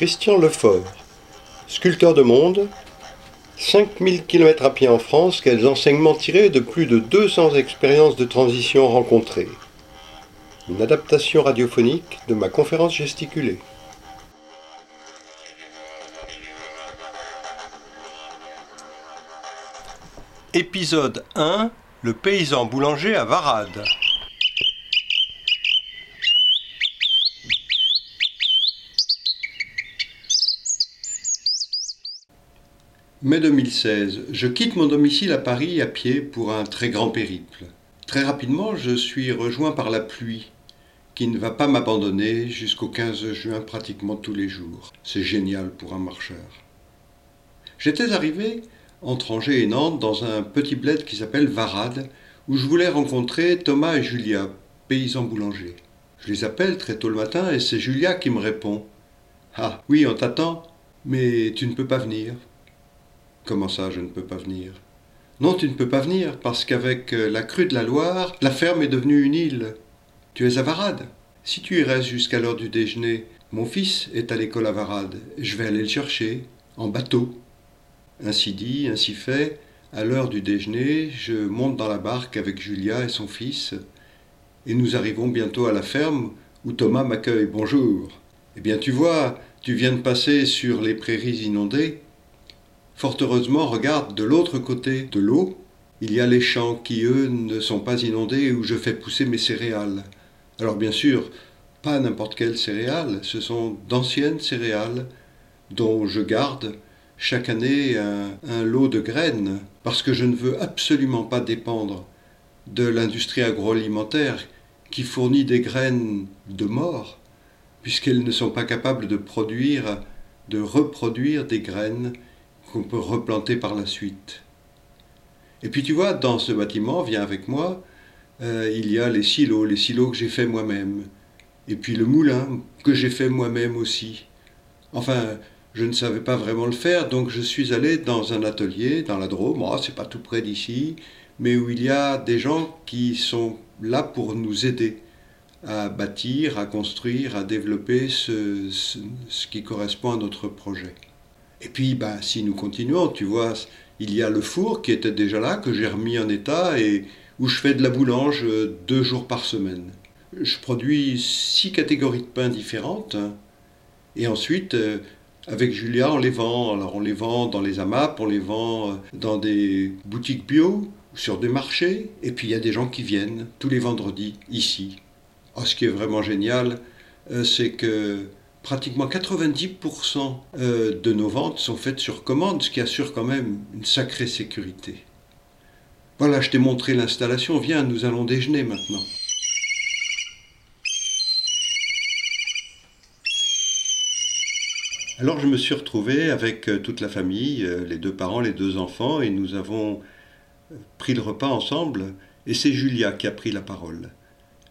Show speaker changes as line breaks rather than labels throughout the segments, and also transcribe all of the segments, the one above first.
Christian Lefort, sculpteur de monde, 5000 km à pied en France, quels enseignements tirés de plus de 200 expériences de transition rencontrées? Une adaptation radiophonique de ma conférence gesticulée. Épisode 1 Le paysan boulanger à Varade. Mai 2016. Je quitte mon domicile à Paris à pied pour un très grand périple. Très rapidement, je suis rejoint par la pluie, qui ne va pas m'abandonner jusqu'au 15 juin pratiquement tous les jours. C'est génial pour un marcheur. J'étais arrivé entre Angers et Nantes dans un petit bled qui s'appelle Varade, où je voulais rencontrer Thomas et Julia, paysans boulangers. Je les appelle très tôt le matin et c'est Julia qui me répond. Ah, oui, on t'attend, mais tu ne peux pas venir. Comment ça, je ne peux pas venir? Non, tu ne peux pas venir, parce qu'avec euh, la crue de la Loire, la ferme est devenue une île. Tu es à Varade. Si tu y restes jusqu'à l'heure du déjeuner, mon fils est à l'école à Varade. Je vais aller le chercher, en bateau. Ainsi dit, ainsi fait, à l'heure du déjeuner, je monte dans la barque avec Julia et son fils, et nous arrivons bientôt à la ferme où Thomas m'accueille. Bonjour. Eh bien, tu vois, tu viens de passer sur les prairies inondées fort heureusement, regarde de l'autre côté de l'eau, il y a les champs qui, eux, ne sont pas inondés où je fais pousser mes céréales. Alors bien sûr, pas n'importe quelles céréales, ce sont d'anciennes céréales dont je garde chaque année un, un, lot de graines, parce que je ne veux absolument pas dépendre de l'industrie agroalimentaire qui fournit des graines de mort, puisqu'elles ne sont pas capables de produire, de reproduire des graines qu'on peut replanter par la suite. Et puis tu vois, dans ce bâtiment, viens avec moi, euh, il y a les silos, les silos que j'ai fait moi-même. Et puis le moulin que j'ai fait moi-même aussi. Enfin, je ne savais pas vraiment le faire, donc je suis allé dans un atelier dans la Drôme, oh, c'est pas tout près d'ici, mais où il y a des gens qui sont là pour nous aider à bâtir, à construire, à développer ce, qui correspond à notre projet. Et puis, ben, si nous continuons, tu vois, il y a le four qui était déjà là, que j'ai remis en état et où je fais de la boulange euh, deux jours par semaine. Je produis six catégories de pain différentes. Et ensuite, euh, avec Julia, on les vend. Alors, on les vend dans les AMAP, on les vend euh, dans des boutiques bio, sur des marchés. Et puis, il y a des gens qui viennent tous les vendredis ici. Oh, ce qui est vraiment génial, c'est que pratiquement 90% euh, de nos ventes sont faites sur commande, ce qui assure quand même une sacrée sécurité. Voilà, je t'ai montré l'installation, viens, nous allons déjeuner maintenant. Alors je me suis retrouvé avec euh, toute la famille, euh, les deux parents, les deux enfants, et nous avons pris le repas ensemble, et c'est Julia qui a pris la parole.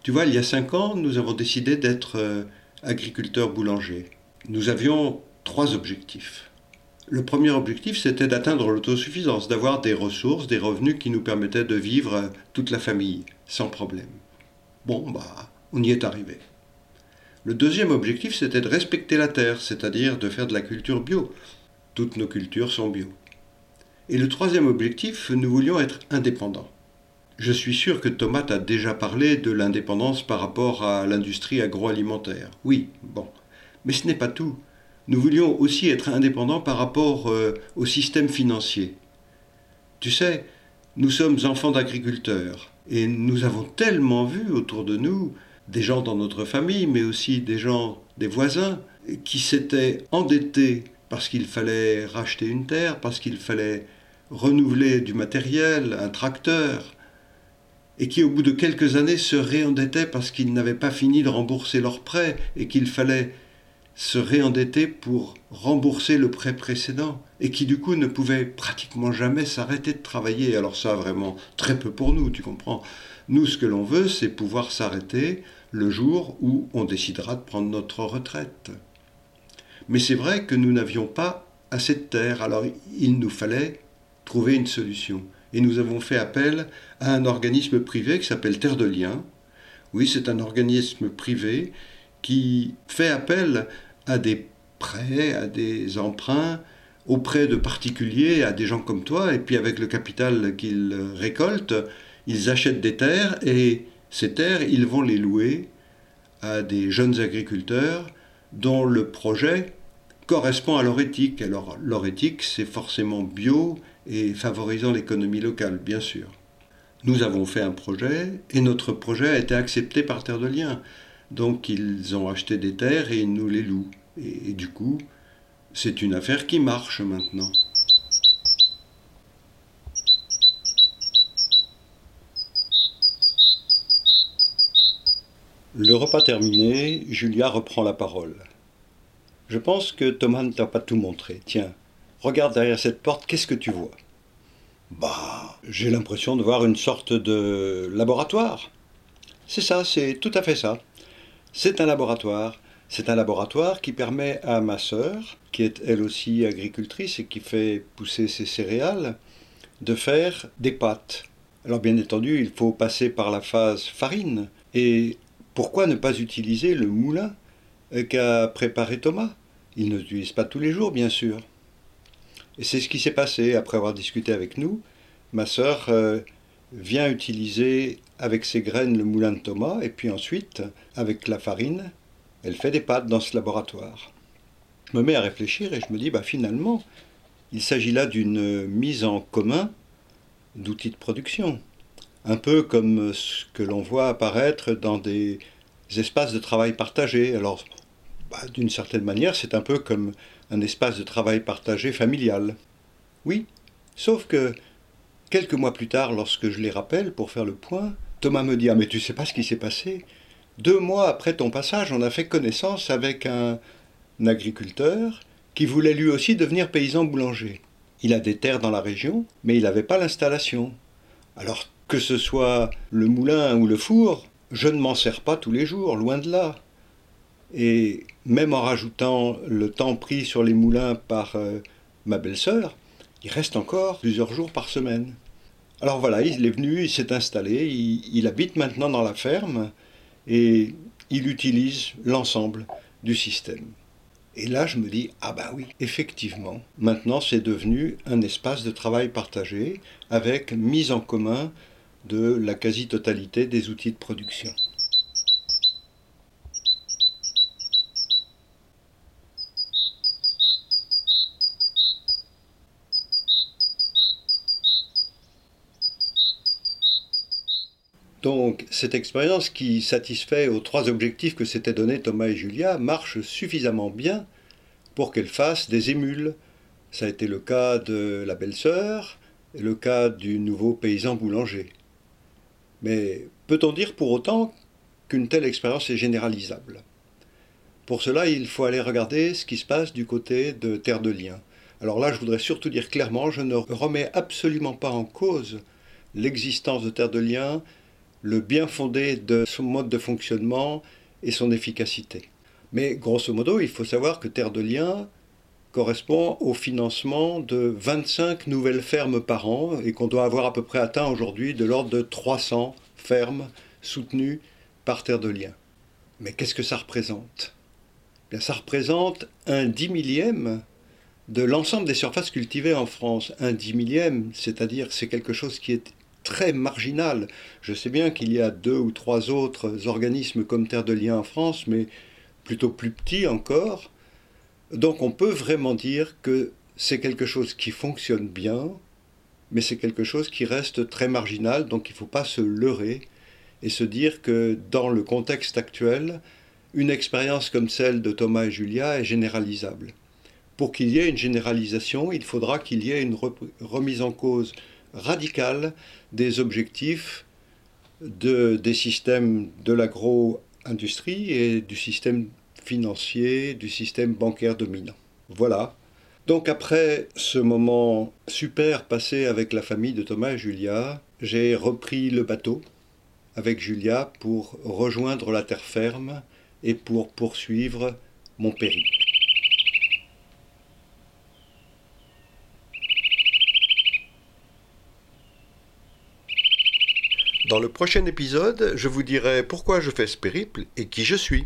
Tu vois, il y a cinq ans, nous avons décidé d'être agriculteurs boulangers. Nous avions trois objectifs. Le premier objectif, c'était d'atteindre l'autosuffisance, d'avoir des ressources, des revenus qui nous permettaient de vivre toute la famille, sans problème. Bon, bah, on y est arrivé. Le deuxième objectif, c'était de respecter la terre, c'est-à-dire de faire de la culture bio. Toutes nos cultures sont bio. Et le troisième objectif, nous voulions être indépendants. Je suis sûr que Thomas a déjà parlé de l'indépendance par rapport à l'industrie agroalimentaire. Oui, bon. Mais ce n'est pas tout. Nous voulions aussi être indépendants par rapport euh, au système financier. Tu sais, nous sommes enfants d'agriculteurs et nous avons tellement vu autour de nous des gens dans notre famille, mais aussi des gens, des voisins, qui s'étaient endettés parce qu'il fallait racheter une terre, parce qu'il fallait renouveler du matériel, un tracteur, et qui au bout de quelques années se réendettaient parce qu'ils n'avaient pas fini de rembourser leur prêt et qu'il fallait se réendetter pour rembourser le prêt précédent et qui du coup ne pouvaient pratiquement jamais s'arrêter de travailler. Alors ça vraiment très peu pour nous, tu comprends. Nous ce que l'on veut c'est pouvoir s'arrêter le jour où on décidera de prendre notre retraite. Mais c'est vrai que nous n'avions pas assez de terre, alors il nous fallait trouver une solution et nous avons fait appel à un organisme privé qui s'appelle Terre de Liens. Oui, c'est un organisme privé qui fait appel à des prêts, à des emprunts auprès de particuliers, à des gens comme toi, et puis avec le capital qu'ils récoltent, ils achètent des terres et ces terres, ils vont les louer à des jeunes agriculteurs dont le projet correspond à leur éthique. Alors leur éthique, c'est forcément bio et favorisant l'économie locale, bien sûr. Nous avons fait un projet et notre projet a été accepté par Terre de Liens. Donc ils ont acheté des terres et ils nous les louent. Et, et du coup, c'est une affaire qui marche maintenant. Le repas terminé, Julia reprend la parole. Je pense que Thomas ne t'a pas tout montré. Tiens, regarde derrière cette porte, qu'est-ce que tu vois? Bah, j'ai l'impression de voir une sorte de laboratoire. C'est ça, c'est tout à fait ça. C'est un laboratoire. C'est un laboratoire qui permet à ma sœur, qui est elle aussi agricultrice et qui fait pousser ses céréales, de faire des pâtes. Alors bien entendu, il faut passer par la phase farine. Et pourquoi ne pas utiliser le moulin qu'a préparé Thomas? Il ne l'utilise pas tous les jours, bien sûr. Et c'est ce qui s'est passé après avoir discuté avec nous. Ma sœur euh, vient utiliser avec ses graines le moulin de Thomas, et puis ensuite, avec la farine, elle fait des pâtes dans ce laboratoire. Je me mets à réfléchir et je me dis, bah, finalement, il s'agit là d'une mise en commun d'outils de production un peu comme ce que l'on voit apparaître dans des espaces de travail partagés. Bah, d'une certaine manière, c'est un peu comme un espace de travail partagé familial. Oui, sauf que quelques mois plus tard, lorsque je les rappelle pour faire le point, Thomas me dit Ah, mais tu sais pas ce qui s'est passé? Deux mois après ton passage, on a fait connaissance avec un, un agriculteur qui voulait lui aussi devenir paysan boulanger. Il a des terres dans la région, mais il n'avait pas l'installation. Alors que ce soit le moulin ou le four, je ne m'en sers pas tous les jours, loin de là. Et même en rajoutant le temps pris sur les moulins par euh, ma belle-sœur, il reste encore plusieurs jours par semaine. Alors voilà, il est venu, il s'est installé, il, habite maintenant dans la ferme et il utilise l'ensemble du système. Et là, je me dis, ah ben oui, effectivement, maintenant c'est devenu un espace de travail partagé avec mise en commun de la quasi-totalité des outils de production. Donc cette expérience qui satisfait aux trois objectifs que s'étaient donnés Thomas et Julia marche suffisamment bien pour qu'elle fasse des émules. Ça a été le cas de la belle-sœur et le cas du nouveau paysan boulanger. Mais peut-on dire pour autant qu'une telle expérience est généralisable? Pour cela, il faut aller regarder ce qui se passe du côté de Terre de Liens. Alors là, je voudrais surtout dire clairement, je ne remets absolument pas en cause l'existence de Terre de Liens, le bien fondé de son mode de fonctionnement et son efficacité. Mais grosso modo, il faut savoir que Terre de Liens correspond au financement de 25 nouvelles fermes par an et qu'on doit avoir à peu près atteint aujourd'hui de l'ordre de 300 fermes soutenues par Terre de Liens. Mais qu'est-ce que ça représente? Bien, Ça représente un dix millième de l'ensemble des surfaces cultivées en France. Un dix millième, c'est-à-dire c'est quelque chose qui est très marginal. Je sais bien qu'il y a deux ou trois autres organismes comme Terre de Liens en France, mais plutôt plus petits encore. Donc on peut vraiment dire que c'est quelque chose qui fonctionne bien, mais c'est quelque chose qui reste très marginal, donc il ne faut pas se leurrer et se dire que dans le contexte actuel, une expérience comme celle de Thomas et Julia est généralisable. Pour qu'il y ait une généralisation, il faudra qu'il y ait une remise en cause radicale des objectifs des systèmes de l'agro-industrie et du système financier du système bancaire dominant. Voilà. Donc après ce moment super passé avec la famille de Thomas et Julia, j'ai repris le bateau avec Julia pour rejoindre la terre ferme et pour poursuivre mon périple. Dans le prochain épisode, je vous dirai pourquoi je fais ce périple et qui je suis.